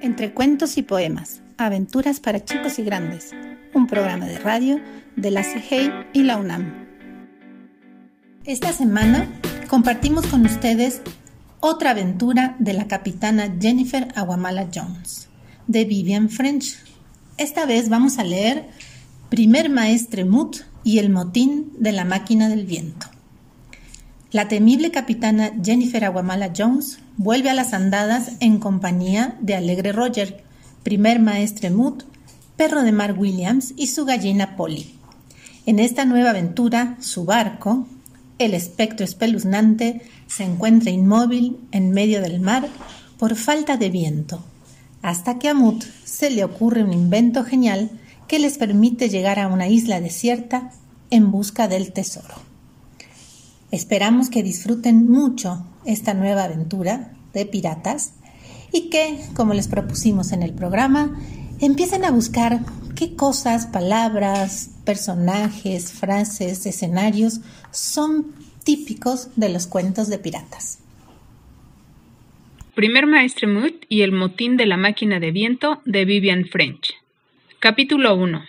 Entre cuentos y poemas, aventuras para chicos y grandes, un programa de radio de la CIGEI y la UNAM. Esta semana compartimos con ustedes otra aventura de la capitana Jennifer Aguamala Jones, de Vivian French. Esta vez vamos a leer Primer Maestre Mut y el motín de la máquina del viento. La temible capitana Jennifer Aguamala Jones vuelve a las andadas en compañía de Alegre Roger, primer maestre Mood, perro de Mark Williams y su gallina Polly. En esta nueva aventura, su barco, el espectro espeluznante, se encuentra inmóvil en medio del mar por falta de viento, hasta que a Mood se le ocurre un invento genial que les permite llegar a una isla desierta en busca del tesoro. Esperamos que disfruten mucho esta nueva aventura de piratas y que, como les propusimos en el programa, empiecen a buscar qué cosas, palabras, personajes, frases, escenarios son típicos de los cuentos de piratas. Primer Maestre Mood y el motín de la máquina de viento de Vivian French. Capítulo 1.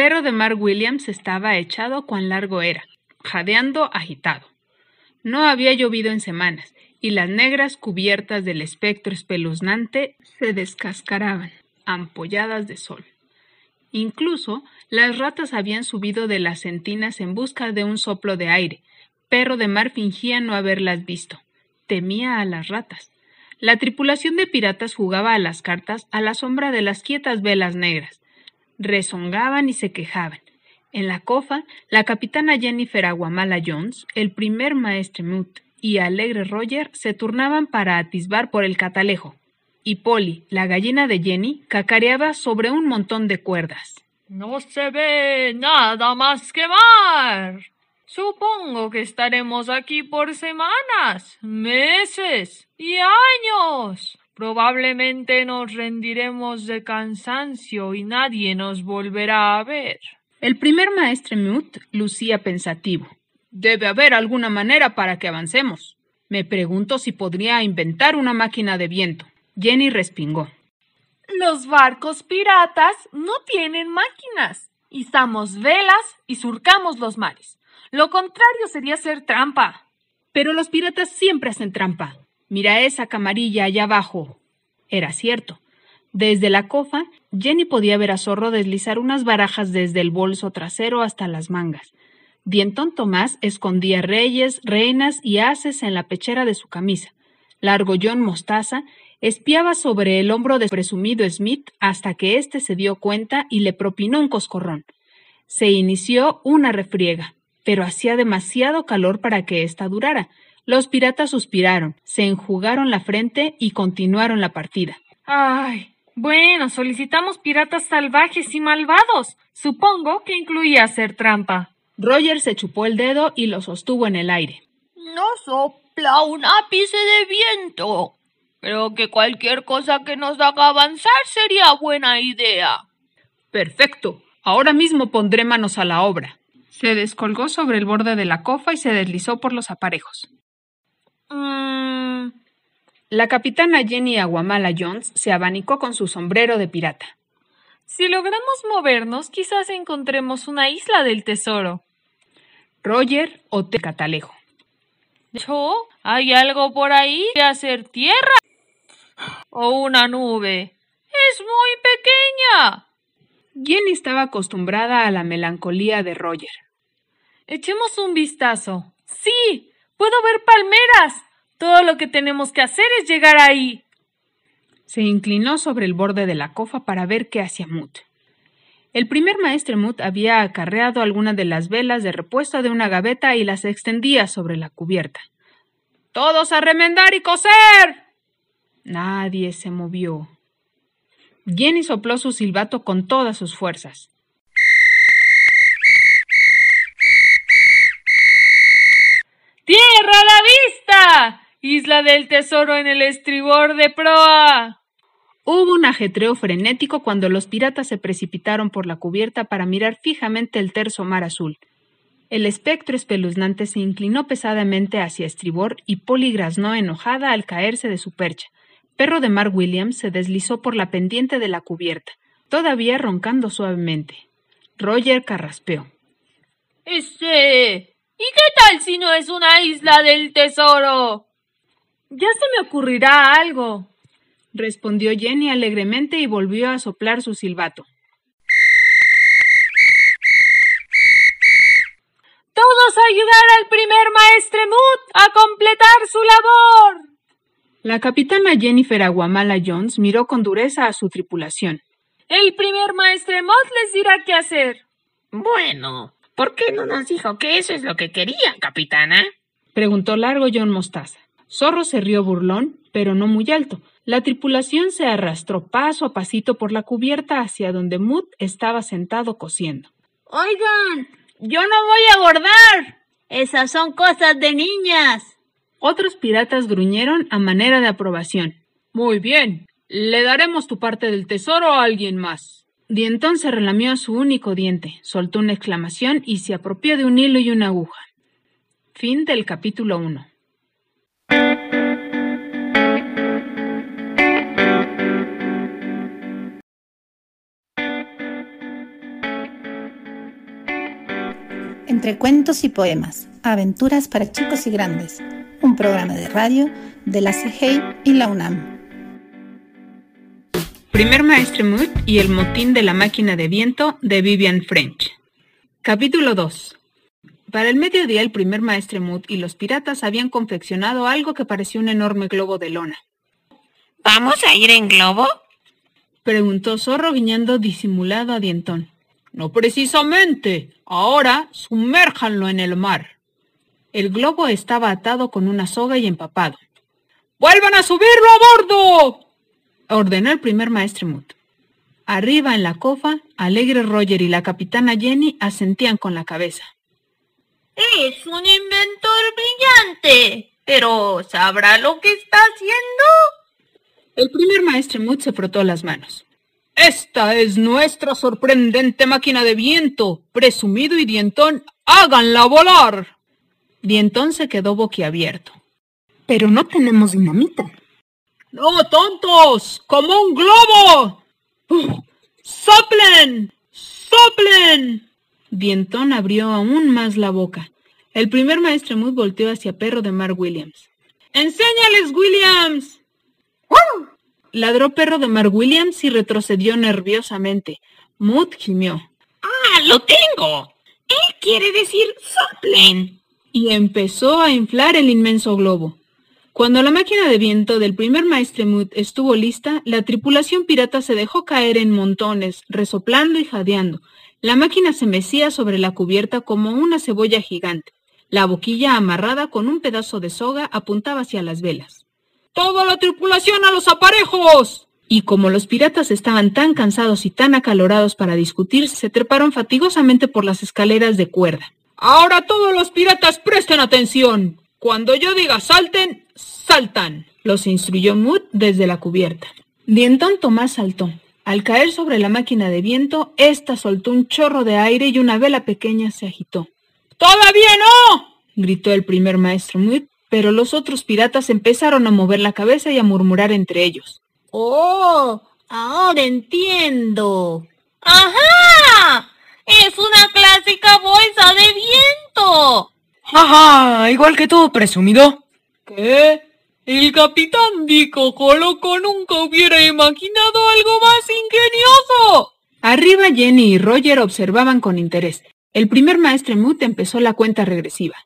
Perro de Mark Williams estaba echado cuán largo era, jadeando agitado. No había llovido en semanas, y las negras cubiertas del espectro espeluznante se descascaraban, ampolladas de sol. Incluso las ratas habían subido de las sentinas en busca de un soplo de aire. Perro de mar fingía no haberlas visto. Temía a las ratas. La tripulación de piratas jugaba a las cartas a la sombra de las quietas velas negras rezongaban y se quejaban. En la cofa, la capitana Jennifer Aguamala Jones, el primer maestre Mut y Alegre Roger se turnaban para atisbar por el catalejo, y Polly, la gallina de Jenny, cacareaba sobre un montón de cuerdas. No se ve nada más que mar. Supongo que estaremos aquí por semanas, meses y años. Probablemente nos rendiremos de cansancio y nadie nos volverá a ver. El primer maestre Mute lucía pensativo. Debe haber alguna manera para que avancemos. Me pregunto si podría inventar una máquina de viento. Jenny respingó. Los barcos piratas no tienen máquinas. Izamos velas y surcamos los mares. Lo contrario sería hacer trampa. Pero los piratas siempre hacen trampa. Mira esa camarilla allá abajo. Era cierto. Desde la cofa, Jenny podía ver a Zorro deslizar unas barajas desde el bolso trasero hasta las mangas. Dientón Tomás escondía reyes, reinas y haces en la pechera de su camisa. Largo John Mostaza espiaba sobre el hombro del presumido Smith hasta que éste se dio cuenta y le propinó un coscorrón. Se inició una refriega, pero hacía demasiado calor para que ésta durara. Los piratas suspiraron, se enjugaron la frente y continuaron la partida. Ay, bueno, solicitamos piratas salvajes y malvados. Supongo que incluía hacer trampa. Roger se chupó el dedo y lo sostuvo en el aire. No sopla un ápice de viento. Creo que cualquier cosa que nos haga avanzar sería buena idea. Perfecto. Ahora mismo pondré manos a la obra. Se descolgó sobre el borde de la cofa y se deslizó por los aparejos. Mm. La capitana Jenny Aguamala Jones se abanicó con su sombrero de pirata. Si logramos movernos, quizás encontremos una isla del tesoro. Roger o te catalejo. ¿Yo? ¿Hay algo por ahí de hacer tierra? ¿O una nube? Es muy pequeña. Jenny estaba acostumbrada a la melancolía de Roger. Echemos un vistazo. Sí, Puedo ver palmeras. Todo lo que tenemos que hacer es llegar ahí. Se inclinó sobre el borde de la cofa para ver qué hacía Mut. El primer maestre Mut había acarreado algunas de las velas de repuesto de una gaveta y las extendía sobre la cubierta. ¡Todos a remendar y coser! Nadie se movió. Jenny sopló su silbato con todas sus fuerzas. ¡Tierra a la vista! Isla del tesoro en el estribor de proa. Hubo un ajetreo frenético cuando los piratas se precipitaron por la cubierta para mirar fijamente el terso mar azul. El espectro espeluznante se inclinó pesadamente hacia estribor y Polly graznó enojada al caerse de su percha. Perro de Mark Williams se deslizó por la pendiente de la cubierta, todavía roncando suavemente. Roger carraspeó. Este. ¿Y qué tal si no es una isla del tesoro? Ya se me ocurrirá algo, respondió Jenny alegremente y volvió a soplar su silbato. Todos a ayudar al primer maestre Mood a completar su labor. La capitana Jennifer Aguamala Jones miró con dureza a su tripulación. El primer maestre Mood les dirá qué hacer. Bueno, ¿por qué no nos dijo que eso es lo que quería, capitana? preguntó largo John Mostaza. Zorro se rió burlón, pero no muy alto. La tripulación se arrastró paso a pasito por la cubierta hacia donde Mood estaba sentado cosiendo. Oigan, yo no voy a abordar. Esas son cosas de niñas. Otros piratas gruñeron a manera de aprobación. Muy bien. Le daremos tu parte del tesoro a alguien más. Dientón se relamió su único diente, soltó una exclamación y se apropió de un hilo y una aguja. Fin del capítulo 1. Entre cuentos y poemas, aventuras para chicos y grandes, un programa de radio de la CIGEI y la UNAM. Primer Maestre Mood y el motín de la máquina de viento de Vivian French. Capítulo 2. Para el mediodía el primer Maestre Mood y los piratas habían confeccionado algo que parecía un enorme globo de lona. ¿Vamos a ir en globo? Preguntó Zorro guiñando disimulado a Dientón. No precisamente. Ahora sumérjanlo en el mar. El globo estaba atado con una soga y empapado. ¡Vuelvan a subirlo a bordo! ordenó el primer maestre Mood. Arriba en la cofa, Alegre Roger y la capitana Jenny asentían con la cabeza. Es un inventor brillante, pero ¿sabrá lo que está haciendo? El primer maestre Mood se frotó las manos. Esta es nuestra sorprendente máquina de viento. Presumido y Dientón, háganla volar. Dientón se quedó boquiabierto. Pero no tenemos dinamita. ¡No, tontos! ¡Como un globo! ¡Soplen! ¡Soplen! Dientón abrió aún más la boca. El primer maestro Mood volteó hacia Perro de Mar Williams. ¡Enséñales, Williams! Ladró Perro de Mar Williams y retrocedió nerviosamente. Mood gimió. ¡Ah, lo tengo! Él quiere decir soplen. Y empezó a inflar el inmenso globo. Cuando la máquina de viento del primer maestre Mood estuvo lista, la tripulación pirata se dejó caer en montones, resoplando y jadeando. La máquina se mecía sobre la cubierta como una cebolla gigante. La boquilla amarrada con un pedazo de soga apuntaba hacia las velas. ¡Toda la tripulación a los aparejos! Y como los piratas estaban tan cansados y tan acalorados para discutir, se treparon fatigosamente por las escaleras de cuerda. Ahora todos los piratas presten atención. Cuando yo diga salten, saltan, los instruyó Mood desde la cubierta. Dientón Tomás saltó. Al caer sobre la máquina de viento, ésta soltó un chorro de aire y una vela pequeña se agitó. ¡Todavía no! gritó el primer maestro Mood, pero los otros piratas empezaron a mover la cabeza y a murmurar entre ellos. ¡Oh! Ahora entiendo. ¡Ajá! Es una clásica bolsa de viento. Ajá, igual que tú, presumido. ¿Qué? El capitán Dico Coloco nunca hubiera imaginado algo más ingenioso. Arriba Jenny y Roger observaban con interés. El primer maestre Mood empezó la cuenta regresiva.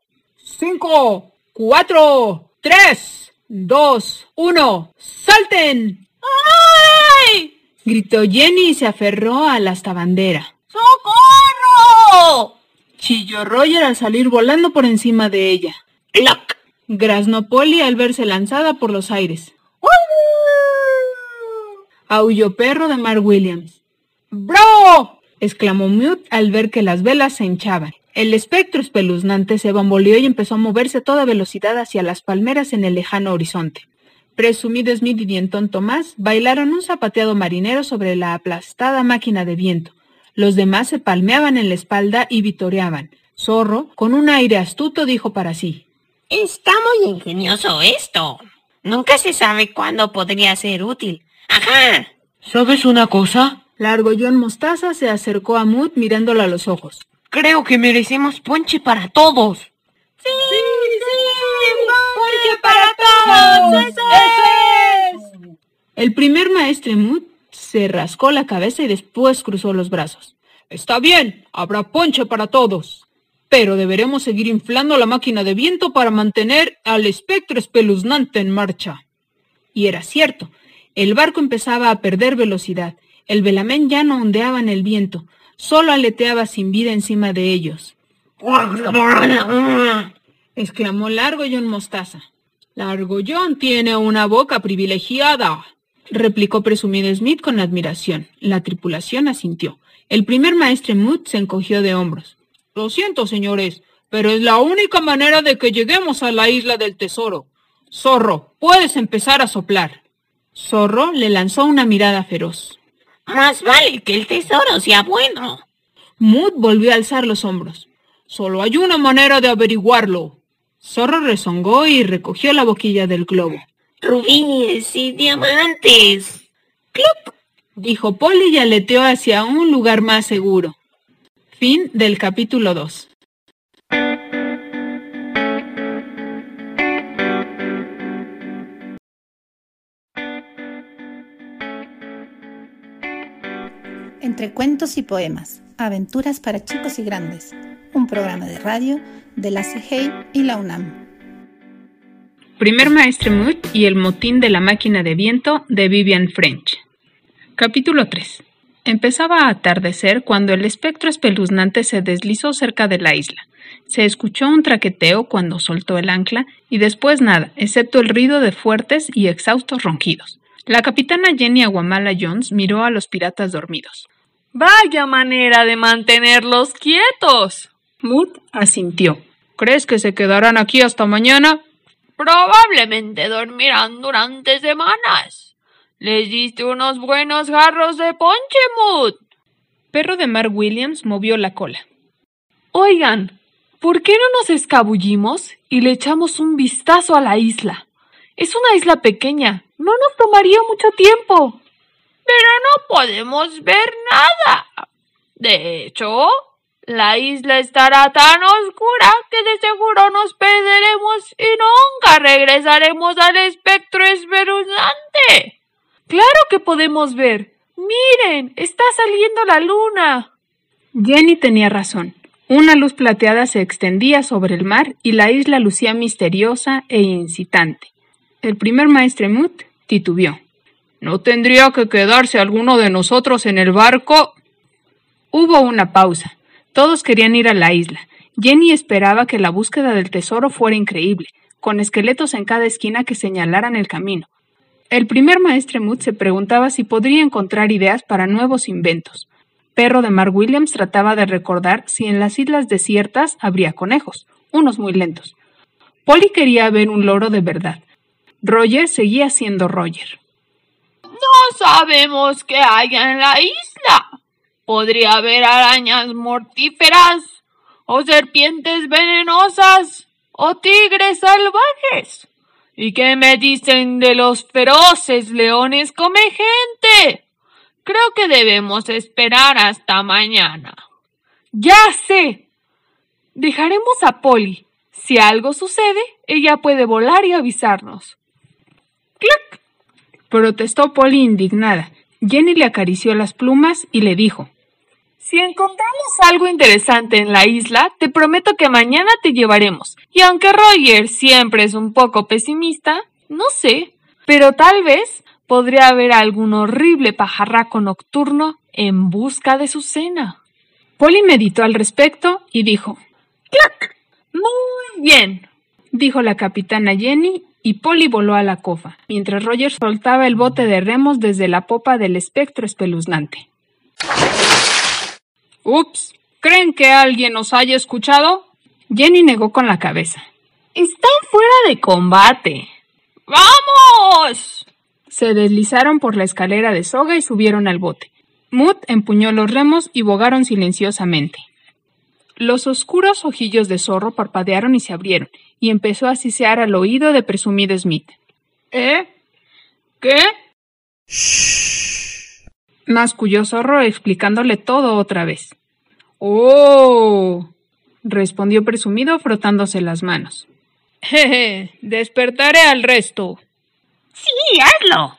Cinco, cuatro, tres, dos, uno, ¡salten! ¡Ay! gritó Jenny y se aferró a la estabandera. ¡Socorro! Chilló Roger al salir volando por encima de ella. ¡Loc! Graznó Polly al verse lanzada por los aires. Aulló perro de Mark Williams. ¡Bravo! exclamó Mute al ver que las velas se hinchaban. El espectro espeluznante se bamboleó y empezó a moverse a toda velocidad hacia las palmeras en el lejano horizonte. Presumido Smith y Dientón Tomás bailaron un zapateado marinero sobre la aplastada máquina de viento. Los demás se palmeaban en la espalda y vitoreaban. Zorro, con un aire astuto, dijo para sí. Está muy ingenioso esto. Nunca se sabe cuándo podría ser útil. Ajá. ¿Sabes una cosa? Largo John Mostaza se acercó a Mood mirándolo a los ojos. Creo que merecemos ponche para todos. ¡Sí, sí! ¡Ponche para todos! ¡Eso es! El primer maestre Mood se rascó la cabeza y después cruzó los brazos. Está bien, habrá ponche para todos. Pero deberemos seguir inflando la máquina de viento para mantener al espectro espeluznante en marcha. Y era cierto. El barco empezaba a perder velocidad. El velamén ya no ondeaba en el viento, solo aleteaba sin vida encima de ellos. exclamó Largo John Mostaza. Largo John tiene una boca privilegiada, replicó presumido Smith con admiración. La tripulación asintió. El primer maestre Mood se encogió de hombros. Lo siento, señores, pero es la única manera de que lleguemos a la isla del tesoro. Zorro, puedes empezar a soplar. Zorro le lanzó una mirada feroz. Más vale que el tesoro sea bueno. Mood volvió a alzar los hombros. Solo hay una manera de averiguarlo. Zorro rezongó y recogió la boquilla del globo. Rubíes y diamantes. ¡Clup! dijo Polly y aleteó hacia un lugar más seguro. Fin del capítulo 2. Entre cuentos y poemas, aventuras para chicos y grandes, un programa de radio de la CIGEI y la UNAM. Primer Maestre Mood y el motín de la máquina de viento de Vivian French. Capítulo 3. Empezaba a atardecer cuando el espectro espeluznante se deslizó cerca de la isla. Se escuchó un traqueteo cuando soltó el ancla y después nada, excepto el ruido de fuertes y exhaustos ronquidos. La capitana Jenny Aguamala Jones miró a los piratas dormidos. Vaya manera de mantenerlos quietos. Mood asintió. ¿Crees que se quedarán aquí hasta mañana? Probablemente dormirán durante semanas. Les diste unos buenos jarros de ponche, Mood. Perro de Mar Williams movió la cola. Oigan, ¿por qué no nos escabullimos y le echamos un vistazo a la isla? Es una isla pequeña, no nos tomaría mucho tiempo. Pero no podemos ver nada. De hecho, la isla estará tan oscura que de seguro nos perderemos y nunca regresaremos al espectro espeluznante. Claro que podemos ver. Miren, está saliendo la luna. Jenny tenía razón. Una luz plateada se extendía sobre el mar y la isla lucía misteriosa e incitante. El primer maestre Mood titubeó. ¿No tendría que quedarse alguno de nosotros en el barco? Hubo una pausa. Todos querían ir a la isla. Jenny esperaba que la búsqueda del tesoro fuera increíble, con esqueletos en cada esquina que señalaran el camino. El primer maestre Mood se preguntaba si podría encontrar ideas para nuevos inventos. Perro de Mark Williams trataba de recordar si en las islas desiertas habría conejos, unos muy lentos. Polly quería ver un loro de verdad. Roger seguía siendo Roger. No sabemos qué hay en la isla, Podría haber arañas mortíferas, o serpientes venenosas, o tigres salvajes. ¿Y qué me dicen de los feroces leones come gente? Creo que debemos esperar hasta mañana. Ya sé. Dejaremos a Polly. Si algo sucede, ella puede volar y avisarnos. ¡Clac! protestó Polly indignada. Jenny le acarició las plumas y le dijo si encontramos algo interesante en la isla, te prometo que mañana te llevaremos. Y aunque Roger siempre es un poco pesimista, no sé, pero tal vez podría haber algún horrible pajarraco nocturno en busca de su cena. Polly meditó al respecto y dijo ¡Clac! Muy bien, dijo la capitana Jenny y Polly voló a la cofa, mientras Roger soltaba el bote de remos desde la popa del espectro espeluznante. Ups, ¿creen que alguien nos haya escuchado? Jenny negó con la cabeza. Están fuera de combate. ¡Vamos! Se deslizaron por la escalera de soga y subieron al bote. Mood empuñó los remos y bogaron silenciosamente. Los oscuros ojillos de zorro parpadearon y se abrieron, y empezó a sisear al oído de presumido Smith. ¿Eh? ¿Qué? Masculló zorro explicándole todo otra vez. ¡Oh! respondió presumido frotándose las manos. Jeje, despertaré al resto. Sí, hazlo.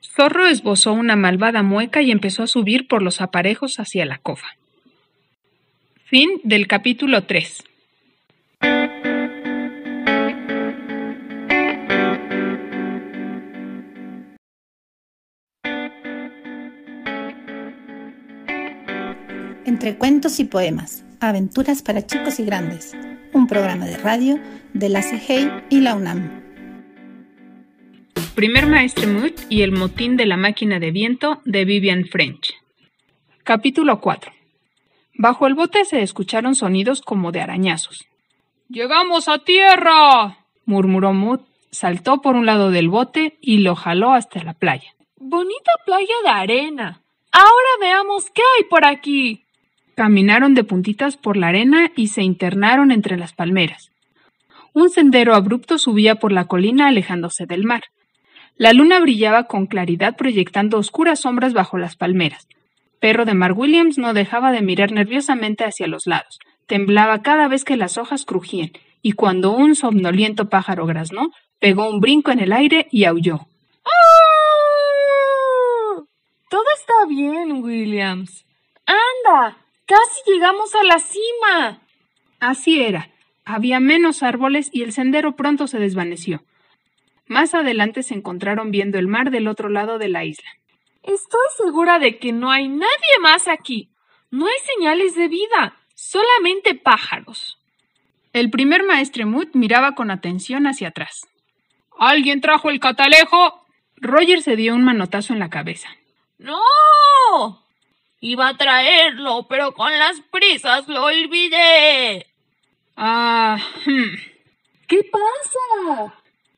Zorro esbozó una malvada mueca y empezó a subir por los aparejos hacia la cofa. Fin del capítulo 3. Entre cuentos y poemas, aventuras para chicos y grandes, un programa de radio de la CGI y la UNAM. Primer Maestre Mood y el motín de la máquina de viento de Vivian French. Capítulo 4. Bajo el bote se escucharon sonidos como de arañazos. ¡Llegamos a tierra! murmuró Mood, saltó por un lado del bote y lo jaló hasta la playa. Bonita playa de arena. Ahora veamos qué hay por aquí. Caminaron de puntitas por la arena y se internaron entre las palmeras. Un sendero abrupto subía por la colina alejándose del mar. La luna brillaba con claridad proyectando oscuras sombras bajo las palmeras. Perro de Mar Williams no dejaba de mirar nerviosamente hacia los lados. Temblaba cada vez que las hojas crujían, y cuando un somnoliento pájaro graznó, pegó un brinco en el aire y aulló. ¡Ah! Todo está bien, Williams. Anda, casi llegamos a la cima. Así era. Había menos árboles y el sendero pronto se desvaneció. Más adelante se encontraron viendo el mar del otro lado de la isla. Estoy segura de que no hay nadie más aquí. No hay señales de vida, solamente pájaros. El primer maestre Mood miraba con atención hacia atrás. ¿Alguien trajo el catalejo? Roger se dio un manotazo en la cabeza. ¡No! Iba a traerlo, pero con las prisas lo olvidé. Ah. Hmm. ¿Qué pasa?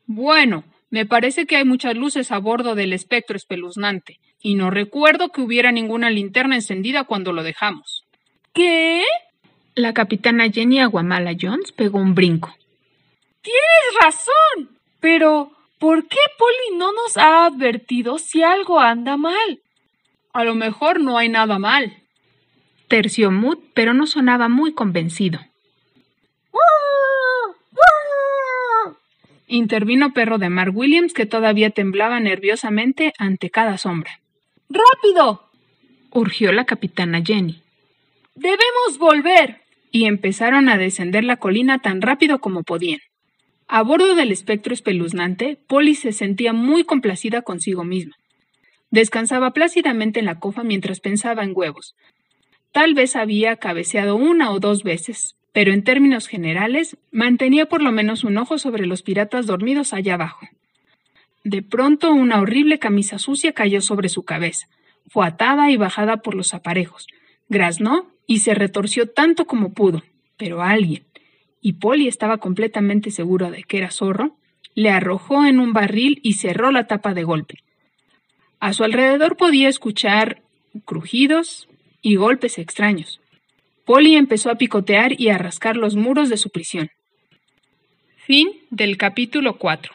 Bueno, me parece que hay muchas luces a bordo del espectro espeluznante y no recuerdo que hubiera ninguna linterna encendida cuando lo dejamos. ¿Qué? La capitana Jenny Aguamala Jones pegó un brinco. Tienes razón. Pero, ¿por qué Polly no nos ha advertido si algo anda mal? A lo mejor no hay nada mal. Terció Mood, pero no sonaba muy convencido. Intervino Perro de Mar Williams, que todavía temblaba nerviosamente ante cada sombra. ¡Rápido! urgió la capitana Jenny. Debemos volver. Y empezaron a descender la colina tan rápido como podían. A bordo del espectro espeluznante, Polly se sentía muy complacida consigo misma. Descansaba plácidamente en la cofa mientras pensaba en huevos. Tal vez había cabeceado una o dos veces, pero en términos generales mantenía por lo menos un ojo sobre los piratas dormidos allá abajo. De pronto una horrible camisa sucia cayó sobre su cabeza. Fue atada y bajada por los aparejos. Graznó y se retorció tanto como pudo, pero alguien, y Polly estaba completamente seguro de que era zorro, le arrojó en un barril y cerró la tapa de golpe. A su alrededor podía escuchar crujidos y golpes extraños. Polly empezó a picotear y a rascar los muros de su prisión. Fin del capítulo 4.